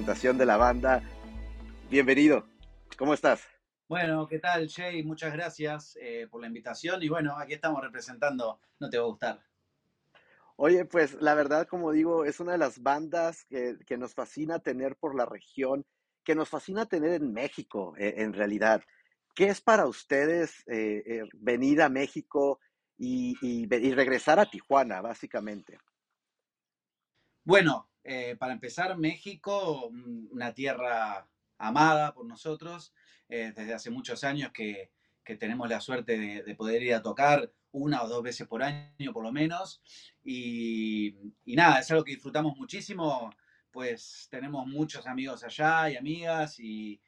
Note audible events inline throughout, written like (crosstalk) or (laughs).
presentación de la banda. Bienvenido. ¿Cómo estás? Bueno, ¿qué tal, Jay? Muchas gracias eh, por la invitación y bueno, aquí estamos representando No Te Va a Gustar. Oye, pues la verdad, como digo, es una de las bandas que, nos fascina tener por la región, que nos fascina tener en México, eh, en realidad. ¿Qué es para ustedes eh, venir a México y, y, regresar a Tijuana, básicamente? Bueno, para empezar, México, una tierra amada por nosotros, eh, desde hace muchos años que, tenemos la suerte de, poder ir a tocar una o dos veces por año por lo menos. Y, nada, es algo que disfrutamos muchísimo, pues tenemos muchos amigos allá y amigas y,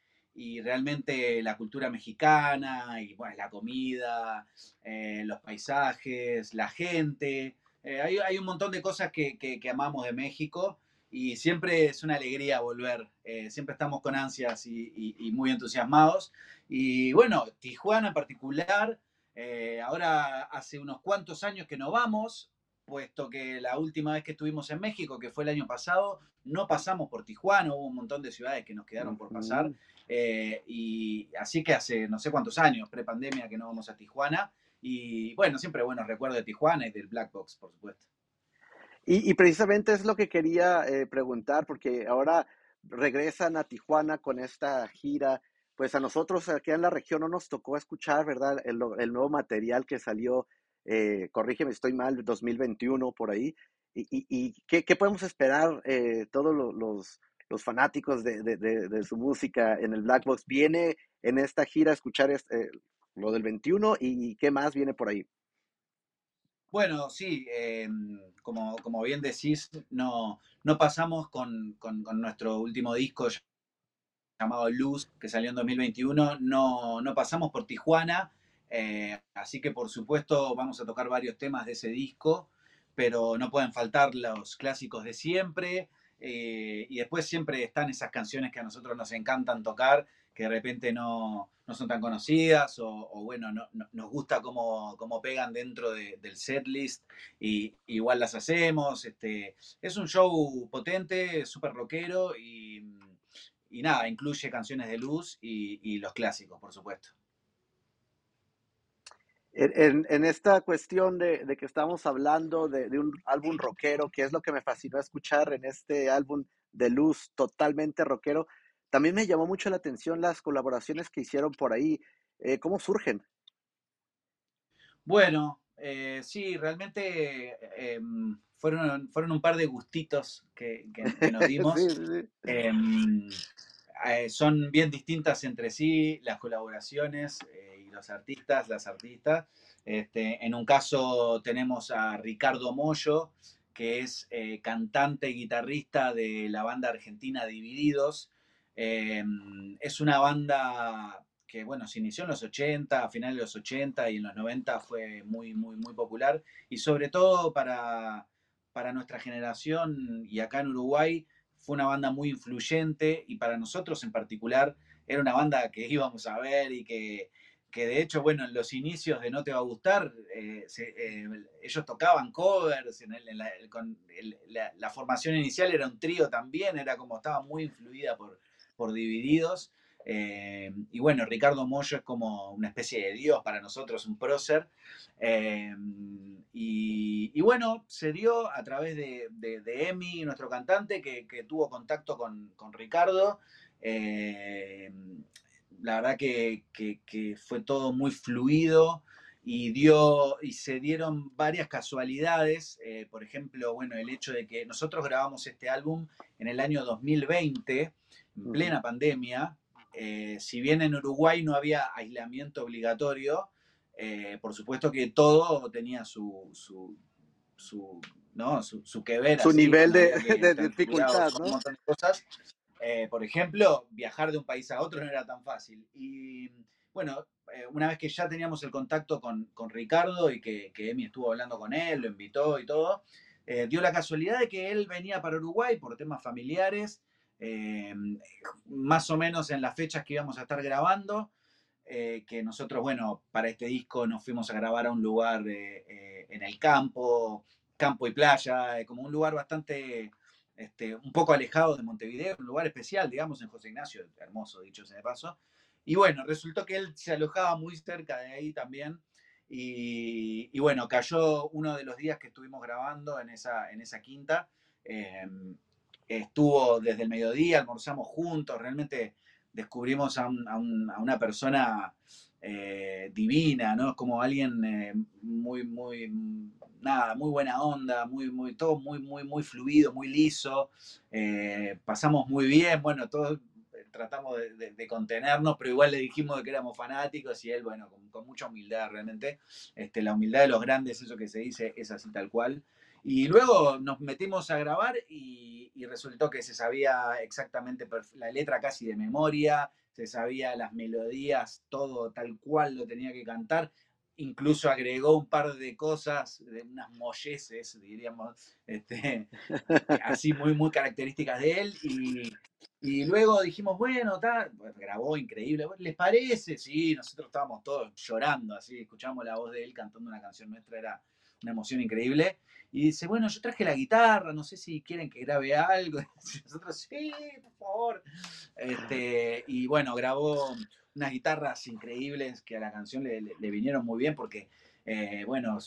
realmente la cultura mexicana y bueno, la comida, eh, los paisajes, la gente. Eh, hay, un montón de cosas que, que amamos de México y siempre es una alegría volver. Eh, siempre estamos con ansias y, muy entusiasmados. Y bueno, Tijuana en particular, eh, ahora hace unos cuantos años que no vamos, puesto que la última vez que estuvimos en México, que fue el año pasado, no pasamos por Tijuana, hubo un montón de ciudades que nos quedaron por pasar. Eh, y así que hace no sé cuántos años, pre-pandemia, que no vamos a Tijuana. Y bueno, siempre buenos recuerdos de Tijuana y del Black Box, por supuesto. Y, precisamente es lo que quería eh, preguntar, porque ahora regresan a Tijuana con esta gira. Pues a nosotros aquí en la región no nos tocó escuchar, ¿verdad? El, nuevo material que salió, eh, corrígeme, estoy mal, 2021 por ahí. ¿Y, y, ¿qué, podemos esperar eh, todos los, fanáticos de, de, su música en el Black Box? ¿Viene en esta gira a escuchar este, lo del 21 y qué más viene por ahí? Bueno, sí, em, como, como, bien decís, no, no pasamos con, nuestro último disco llamado Luz, que salió en 2021, no, no pasamos por Tijuana, eh, así que por supuesto vamos a tocar varios temas de ese disco, pero no pueden faltar los clásicos de siempre, eh, y después siempre están esas canciones que a nosotros nos encantan tocar, que de repente no, son tan conocidas o, bueno, no, nos gusta cómo, pegan dentro del setlist y igual las hacemos. Este, es un show potente, súper rockero y, nada, incluye canciones de luz y, los clásicos, por supuesto. En, esta cuestión de, que estamos hablando de, de, un álbum rockero, que es lo que me fascinó escuchar en este álbum de luz totalmente rockero, también me llamó mucho la atención las colaboraciones que hicieron por ahí. Eh, ¿Cómo surgen? Bueno, eh, sí, realmente em, fueron, fueron un par de gustitos que, nos (laughs) dimos. Em, eh, son bien distintas entre sí las colaboraciones y los artistas, las artistas. Este, en un caso tenemos a Ricardo Mollo, que es cantante y guitarrista de la banda argentina Divididos, Em, es una banda que, bueno, se inició en los 80, a finales de los 80 y en los 90 fue muy, muy, muy popular. Y sobre todo para, para nuestra generación y acá en Uruguay fue una banda muy influyente y para nosotros en particular era una banda que íbamos a ver y que, que de hecho, bueno, en los inicios de No Te Va a Gustar, eh, eh, ellos tocaban covers, la, la, formación inicial era un trío también, era como estaba muy influida por, por divididos. Eh, y bueno, Ricardo Mollo es como una especie de dios para nosotros, un prócer. Eh, y, bueno, se dio a través de, de, Emi, nuestro cantante, que, tuvo contacto con, Ricardo. Eh, la verdad que, que, fue todo muy fluido y, dio, y se dieron varias casualidades. por ejemplo, bueno, el hecho de que nosotros grabamos este álbum en el año 2020 en plena pandemia, eh, si bien en Uruguay no había aislamiento obligatorio, eh, por supuesto que todo tenía su, su, su, ¿no? su, su que ver. Su nivel de, dificultad, ¿no? Cosas. Eh, por ejemplo, viajar de un país a otro no era tan fácil. Y bueno, una vez que ya teníamos el contacto con, con Ricardo y que, que, Emi estuvo hablando con él, lo invitó y todo, dio la casualidad de que él venía para Uruguay por temas familiares eh, más o menos en las fechas que íbamos a estar grabando, eh, que nosotros, bueno, para este disco nos fuimos a grabar a un lugar eh, en el campo, campo y playa, como un lugar bastante este, un poco alejado de Montevideo, un lugar especial, digamos, en José Ignacio, hermoso dicho sea de paso. Y bueno, resultó que él se alojaba muy cerca de ahí también. Y, bueno, cayó uno de los días que estuvimos grabando en esa, en esa quinta. Em, estuvo desde el mediodía, almorzamos juntos, realmente descubrimos a, una persona eh, divina, ¿no? Como alguien eh, muy, muy, nada, muy buena onda, muy, muy, todo muy, muy, muy fluido, muy liso. Eh, pasamos muy bien, bueno, todos tratamos de, contenernos, pero igual le dijimos que éramos fanáticos y él, bueno, con, mucha humildad realmente. Este, la humildad de los grandes, eso que se dice, es así tal cual. Y luego nos metimos a grabar y, resultó que se sabía exactamente la letra casi de memoria, se sabía las melodías, todo tal cual lo tenía que cantar. Incluso agregó un par de cosas, de unas molleces, diríamos, este, (laughs) así muy, muy características de él. Y, y luego dijimos, bueno, tal, pues grabó increíble. ¿Les parece? Sí, nosotros estábamos todos llorando, así, escuchamos la voz de él cantando una canción nuestra, era una emoción increíble. Y dice, bueno, yo traje la guitarra, no sé si quieren que grabe algo. (laughs) Y nosotros, sí, por favor. Este, y bueno, grabó unas guitarras increíbles que a la canción le, vinieron muy bien porque, eh, bueno,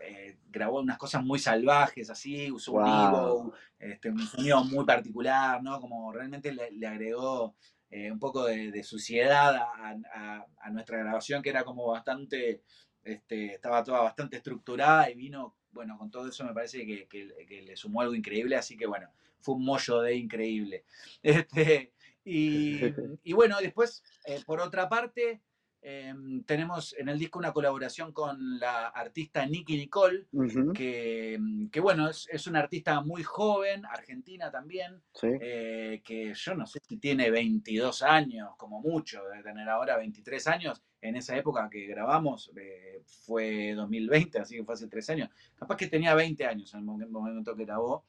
eh, grabó unas cosas muy salvajes, así, usó un vivo, este, un sonido muy particular, ¿no? Como realmente le, agregó eh, un poco de, suciedad a, nuestra grabación, que era como bastante, este, estaba toda bastante estructurada y vino bueno, con todo eso me parece que, le sumó algo increíble, así que bueno, fue un mollo de increíble. (laughs) Este, y, bueno, después, eh, por otra parte, em, tenemos en el disco una colaboración con la artista Nicky Nicole, que, bueno, es, una artista muy joven, argentina también, eh, que yo no sé si tiene 22 años, como mucho, debe tener ahora 23 años, en esa época que grabamos, eh, fue 2020, así que fue hace tres años. Capaz que tenía 20 años en el momento que grabó.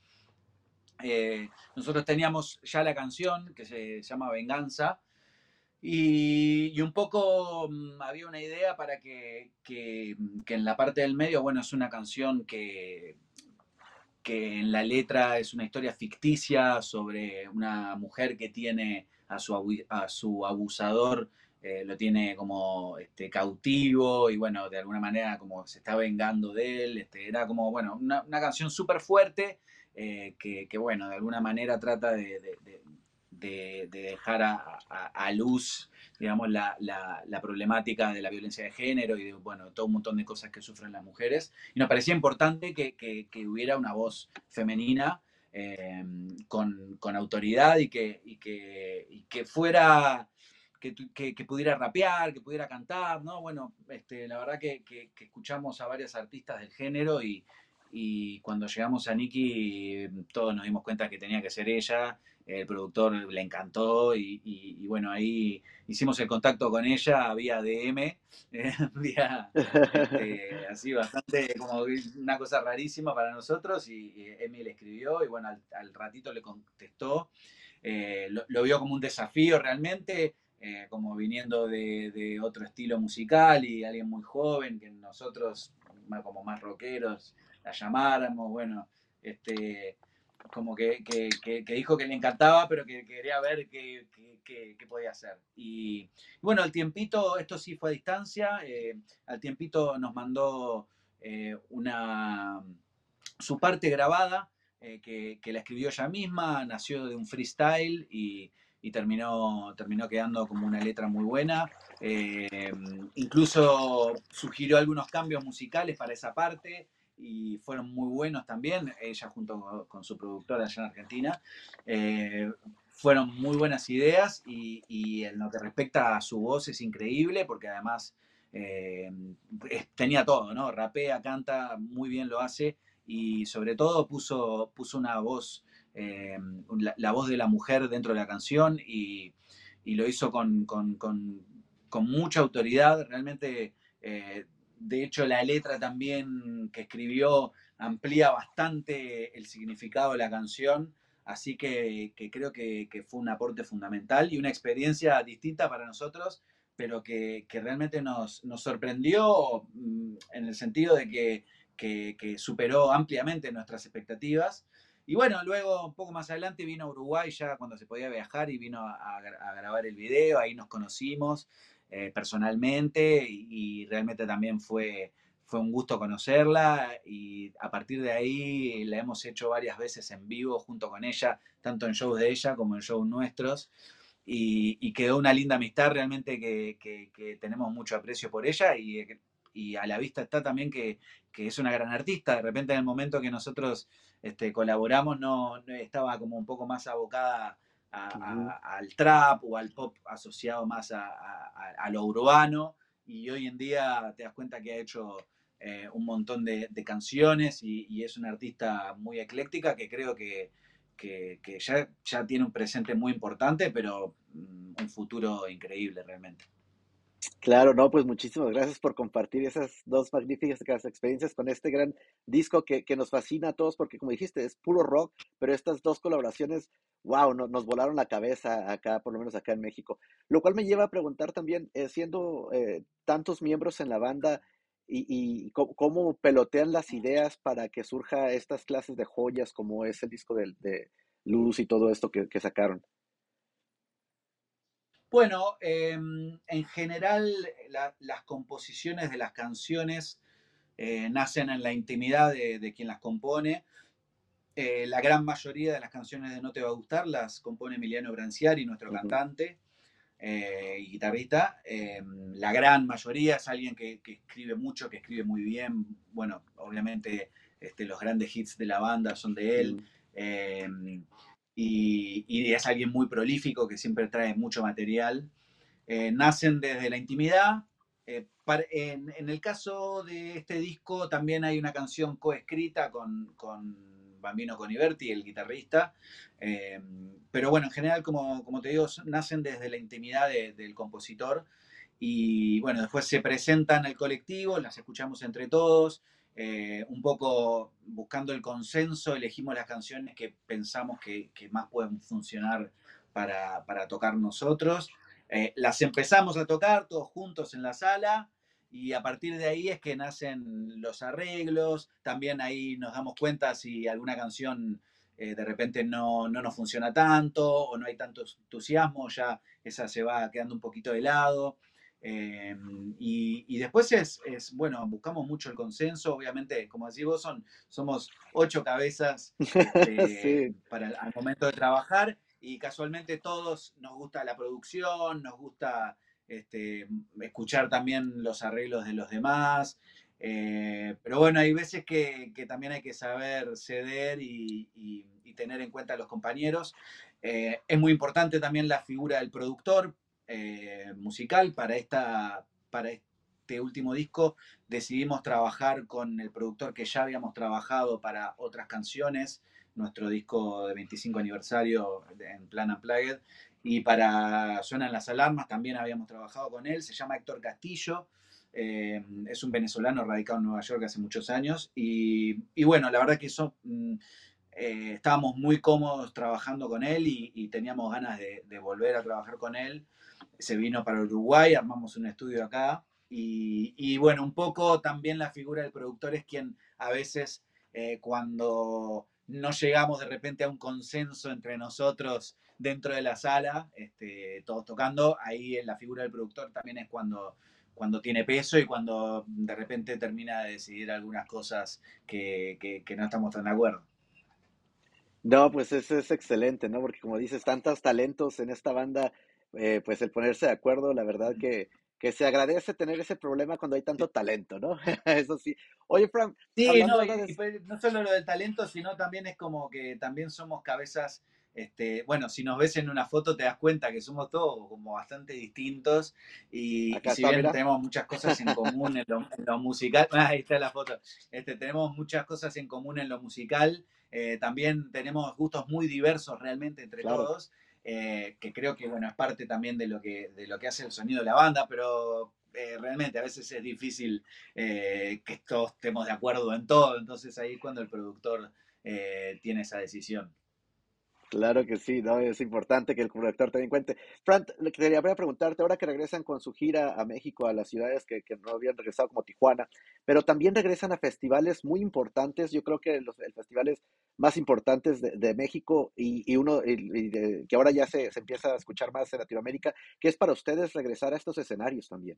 Eh, nosotros teníamos ya la canción que se llama Venganza. Y, un poco mm, había una idea para que, que, en la parte del medio, bueno, es una canción que, que en la letra es una historia ficticia sobre una mujer que tiene a su, a su abusador eh, lo tiene como este, cautivo y bueno, de alguna manera como se está vengando de él. Este, era como, bueno, una, canción súper fuerte eh, que, bueno, de alguna manera trata de, dejar a, luz, digamos, la, problemática de la violencia de género y de, bueno, todo un montón de cosas que sufren las mujeres. Y nos parecía importante que, hubiera una voz femenina. Eh, con, autoridad y que, y que fuera que, pudiera rapear, que pudiera cantar, ¿no? Bueno, este, la verdad que, escuchamos a varias artistas del género y, cuando llegamos a Nicky todos nos dimos cuenta que tenía que ser ella, el productor le encantó y, bueno, ahí hicimos el contacto con ella vía DM, (laughs) vía este, así bastante como una cosa rarísima para nosotros y, Emi le escribió y bueno, al, ratito le contestó. Eh, lo, vio como un desafío realmente. Eh, como viniendo de, otro estilo musical y alguien muy joven, que nosotros, como más rockeros, la llamáramos, bueno, este, como que, dijo que le encantaba, pero que quería ver qué, podía hacer. Y, bueno, al tiempito, esto sí fue a distancia, eh, al tiempito nos mandó eh, una, su parte grabada, que, la escribió ella misma, nació de un freestyle y y terminó, terminó quedando como una letra muy buena. Eh, incluso sugirió algunos cambios musicales para esa parte y fueron muy buenos también, ella junto con, su productora allá en Argentina. Eh, fueron muy buenas ideas y, en lo que respecta a su voz es increíble porque además eh, tenía todo, ¿no? Rapea, canta, muy bien lo hace y sobre todo puso, puso una voz eh, la, voz de la mujer dentro de la canción y, lo hizo con, mucha autoridad. Realmente, de hecho, la letra también que escribió amplía bastante el significado de la canción. Así que, creo que, fue un aporte fundamental y una experiencia distinta para nosotros, pero que, realmente nos, sorprendió mm, en el sentido de que, superó ampliamente nuestras expectativas y bueno, luego un poco más adelante vino a Uruguay ya cuando se podía viajar y vino a, grabar el video, ahí nos conocimos eh, personalmente y, realmente también fue, fue un gusto conocerla y a partir de ahí la hemos hecho varias veces en vivo junto con ella, tanto en shows de ella como en shows nuestros. Y, quedó una linda amistad realmente que, que, tenemos mucho aprecio por ella y, a la vista está también que, es una gran artista. De repente en el momento que nosotros este, colaboramos no, estaba como un poco más abocada al trap o al pop asociado más a, lo urbano y hoy en día te das cuenta que ha hecho eh, un montón de, canciones y, es una artista muy ecléctica que creo que, ya, ya, tiene un presente muy importante, pero mm, un futuro increíble realmente. Claro, no, pues muchísimas gracias por compartir esas dos magníficas experiencias con este gran disco que, nos fascina a todos, porque como dijiste, es puro rock, pero estas dos colaboraciones, wow, nos volaron la cabeza acá, por lo menos acá en México. Lo cual me lleva a preguntar también, eh, siendo eh, tantos miembros en la banda, y, cómo, pelotean las ideas para que surja estas clases de joyas como es el disco de, de Luz y todo esto que sacaron. Bueno, em, en general las composiciones de las canciones eh, nacen en la intimidad de, quien las compone. Eh, la gran mayoría de las canciones de No Te Va a Gustar las compone Emiliano Branciari, nuestro cantante eh, y guitarrista. Em, la gran mayoría es alguien que, escribe mucho, que escribe muy bien. Bueno, obviamente este, los grandes hits de la banda son de él. Y, es alguien muy prolífico que siempre trae mucho material. Eh, nacen desde la intimidad. Eh, en, el caso de este disco también hay una canción coescrita con, con Bambino Coniverti, el guitarrista. Eh, pero bueno, en general, como, como, te digo, nacen desde la intimidad del compositor. Y bueno, después se presentan al colectivo, las escuchamos entre todos. Eh, un poco buscando el consenso, elegimos las canciones que pensamos que, más pueden funcionar para, tocar nosotros. Eh, las empezamos a tocar todos juntos en la sala y a partir de ahí es que nacen los arreglos, también ahí nos damos cuenta si alguna canción eh, de repente no, no, nos funciona tanto o no hay tanto entusiasmo, ya esa se va quedando un poquito de lado. Em, y, después es, bueno, buscamos mucho el consenso, obviamente, como decís vos, son, somos ocho cabezas (laughs) este, para el, al momento de trabajar y casualmente todos nos gusta la producción, nos gusta este, escuchar también los arreglos de los demás, eh, pero bueno, hay veces que, también hay que saber ceder y, tener en cuenta a los compañeros. Eh, es muy importante también la figura del productor, eh, musical para, esta, para este último disco. Decidimos trabajar con el productor que ya habíamos trabajado para otras canciones, nuestro disco de 25 aniversario en Plan Unplugged, y para Suenan las Alarmas también habíamos trabajado con él, se llama Héctor Castillo, eh, es un venezolano radicado en Nueva York hace muchos años, y, bueno, la verdad que eso... Mm, eh, estábamos muy cómodos trabajando con él y, teníamos ganas de, volver a trabajar con él se vino para Uruguay, armamos un estudio acá. Y, bueno, un poco también la figura del productor es quien a veces eh, cuando no llegamos de repente a un consenso entre nosotros dentro de la sala, este, todos tocando, ahí la figura del productor también es cuando, cuando tiene peso y cuando de repente termina de decidir algunas cosas que, que no estamos tan de acuerdo. No, pues eso es excelente, ¿no? Porque como dices, tantos talentos en esta banda eh, pues el ponerse de acuerdo, la verdad que, que se agradece tener ese problema cuando hay tanto talento, ¿no? (laughs) Eso sí. Oye, Frank. Sí, no, pues, no solo lo del talento, sino también es como que también somos cabezas, este, bueno, si nos ves en una foto te das cuenta que somos todos como bastante distintos y, si bien tenemos muchas cosas en común en lo, musical, (laughs) ah, ahí está la foto, este, tenemos muchas cosas en común en lo musical, eh, también tenemos gustos muy diversos realmente entre todos eh, que creo que bueno, es parte también de lo que, de lo que hace el sonido de la banda, pero eh, realmente a veces es difícil eh, que todos estemos de acuerdo en todo, entonces ahí es cuando el productor tiene esa decisión. Claro que sí, ¿no? Es importante que el productor tenga en cuenta. Fran, quería preguntarte, ahora que regresan con su gira a México, a las ciudades que, que no habían regresado como Tijuana, pero también regresan a festivales muy importantes, yo creo que los festivales más importantes de, de México y, y uno y, de, que ahora ya se, se empieza a escuchar más en Latinoamérica, ¿qué es para ustedes regresar a estos escenarios también?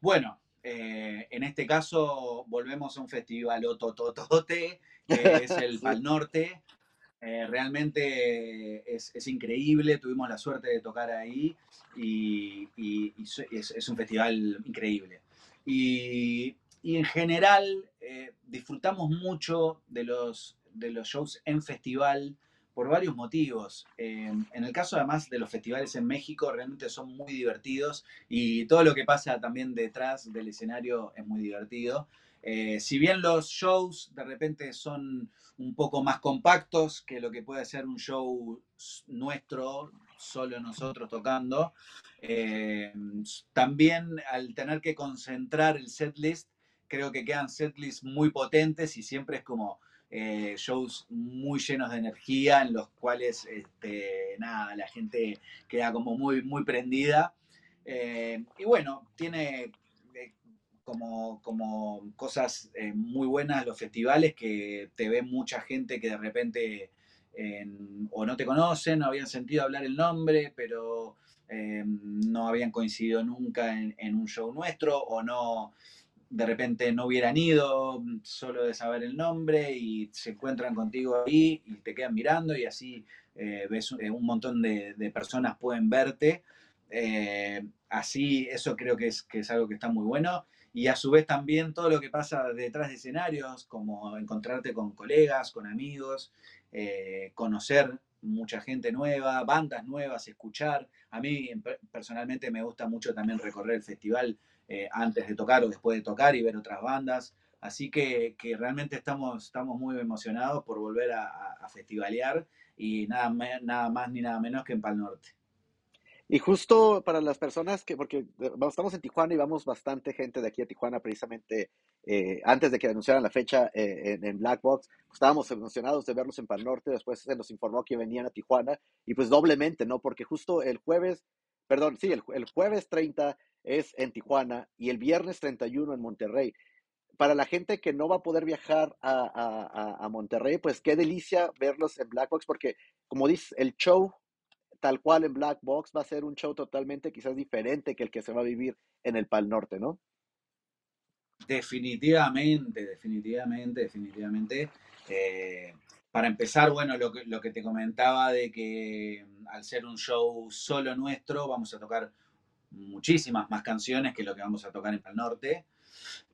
Bueno, eh, en este caso volvemos a un festival otototote, que es el. (laughs) Pal Norte. Eh, realmente es, es, increíble, tuvimos la suerte de tocar ahí y, y, y es, es, un festival increíble. Y, y en general eh, disfrutamos mucho de los, de los shows en festival por varios motivos. Eh, en el caso además de los festivales en México, realmente son muy divertidos y todo lo que pasa también detrás del escenario es muy divertido. Eh, si bien los shows de repente son un poco más compactos que lo que puede ser un show nuestro, solo nosotros tocando, eh, también al tener que concentrar el setlist, creo que quedan setlists muy potentes y siempre es como eh, shows muy llenos de energía en los cuales este, nada, la gente queda como muy, muy prendida. Eh, y bueno, tiene eh, como, como cosas muy buenas los festivales que te ve mucha gente que de repente o no te conocen, no habían sentido hablar el nombre, pero no habían coincidido nunca en un show nuestro o no de repente no hubieran ido solo de saber el nombre y se encuentran contigo ahí y te quedan mirando y así eh, ves un, un montón de, personas pueden verte. Eh, así, eso creo que es, que es algo que está muy bueno. Y a su vez también todo lo que pasa detrás de escenarios, como encontrarte con colegas, con amigos, eh, conocer mucha gente nueva, bandas nuevas, escuchar. A mí personalmente me gusta mucho también recorrer el festival eh, antes de tocar o después de tocar y ver otras bandas. Así que, que realmente estamos, estamos muy emocionados por volver a, a, festivalear y nada, nada más ni nada menos que en Pal Norte. Y justo para las personas que, porque estamos en Tijuana y vamos bastante gente de aquí a Tijuana precisamente eh, antes de que anunciaran la fecha eh, en, en, Black Box, pues estábamos emocionados de verlos en Pal Norte, después se nos informó que venían a Tijuana y pues doblemente, ¿no? Porque justo el jueves, perdón, sí, el, jueves 30 es en Tijuana y el viernes 31 en Monterrey. Para la gente que no va a poder viajar a, a, a Monterrey, pues qué delicia verlos en Black Box, porque como dices, el show tal cual en Black Box va a ser un show totalmente quizás diferente que el que se va a vivir en el Pal Norte, ¿no? Definitivamente, definitivamente, definitivamente. Eh, para empezar, bueno, lo que, lo que te comentaba de que al ser un show solo nuestro, vamos a tocar muchísimas más canciones que lo que vamos a tocar en el norte.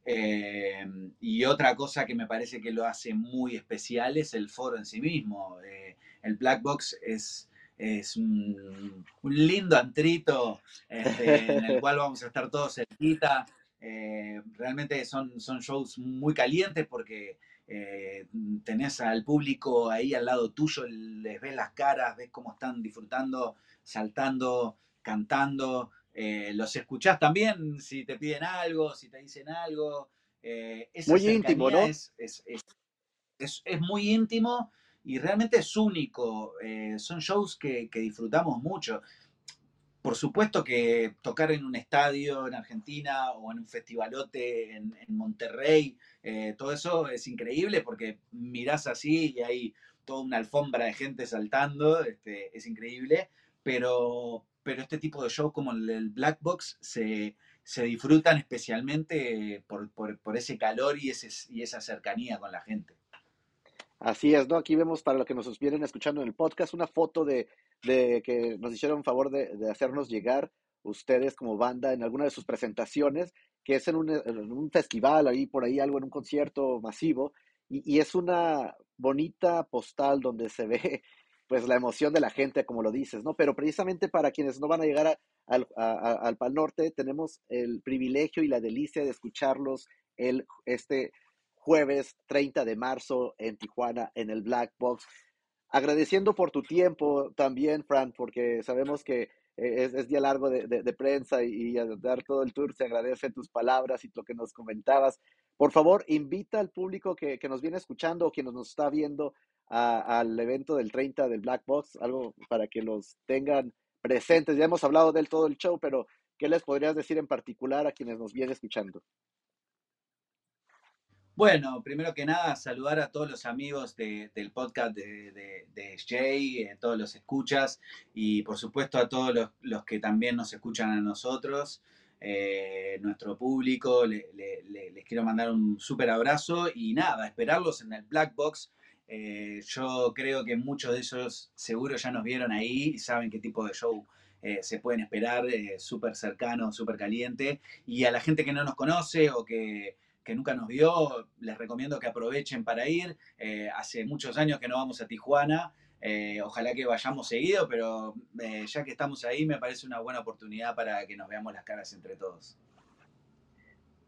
Eh, y otra cosa que me parece que lo hace muy especial es el foro en sí mismo. Eh, el Black Box es, es un, un lindo antrito este, en el (laughs) cual vamos a estar todos cerquita. Eh, realmente son, son shows muy calientes porque eh, tenés al público ahí al lado tuyo, les ves las caras, ves cómo están disfrutando, saltando, cantando. Eh, los escuchás también si te piden algo, si te dicen algo. Eh, muy íntimo, ¿no? Es, es, es, es, muy íntimo y realmente es único. Eh, son shows que, que, disfrutamos mucho. Por supuesto que tocar en un estadio en Argentina o en un festivalote en, Monterrey, eh, todo eso es increíble porque mirás así y hay toda una alfombra de gente saltando, este, es increíble, pero, pero este tipo de show como el, el Black Box se, se disfrutan especialmente por, por, por, ese calor y, ese, y esa cercanía con la gente. Así es, ¿no? Aquí vemos para los que nos vienen escuchando en el podcast una foto de, de que nos hicieron favor de, de, hacernos llegar ustedes como banda en alguna de sus presentaciones, que es en un, un festival, ahí por ahí algo en un concierto masivo, y, y, es una bonita postal donde se ve pues la emoción de la gente, como lo dices, ¿no? Pero precisamente para quienes no van a llegar a, al Pal Norte, tenemos el privilegio y la delicia de escucharlos el, este jueves 30 de marzo en Tijuana, en el Black Box. Agradeciendo por tu tiempo también, Fran, porque sabemos que es, es día largo de, de, de prensa y, y, dar todo el tour se agradece tus palabras y lo que nos comentabas. Por favor, invita al público que, que nos viene escuchando o quien nos está viendo al evento del 30 del Black Box, algo para que los tengan presentes. Ya hemos hablado de él todo el show, pero ¿qué les podrías decir en particular a quienes nos vienen escuchando? Bueno, primero que nada, saludar a todos los amigos del podcast de, Jay, eh, todos los escuchas y por supuesto a todos los, que también nos escuchan a nosotros, eh, nuestro público. les quiero mandar un súper abrazo y nada, esperarlos en el Black Box. Eh, yo creo que muchos de ellos seguro ya nos vieron ahí y saben qué tipo de show se pueden esperar, súper cercano, súper caliente. Y a la gente que no nos conoce o que que nunca nos vio, les recomiendo que aprovechen para ir. Eh, hace muchos años que no vamos a Tijuana. Eh, ojalá que vayamos seguido, pero eh, ya que estamos ahí, me parece una buena oportunidad para que nos veamos las caras entre todos.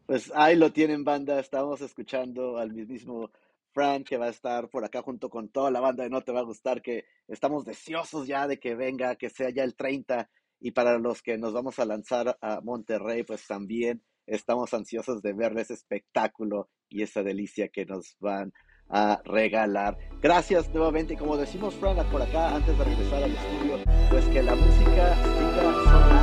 Pues ahí lo tienen, banda. Estamos escuchando al mismísimo Frank que va a estar por acá junto con toda la banda de No Te Va a Gustar, que estamos deseosos ya de que venga, que sea ya el 30. Y para los que nos vamos a lanzar a Monterrey, pues también estamos ansiosos de ver ese espectáculo y esa delicia que nos van a regalar. Gracias nuevamente, como decimos Fran por acá antes de regresar al estudio, pues que la música siga sonando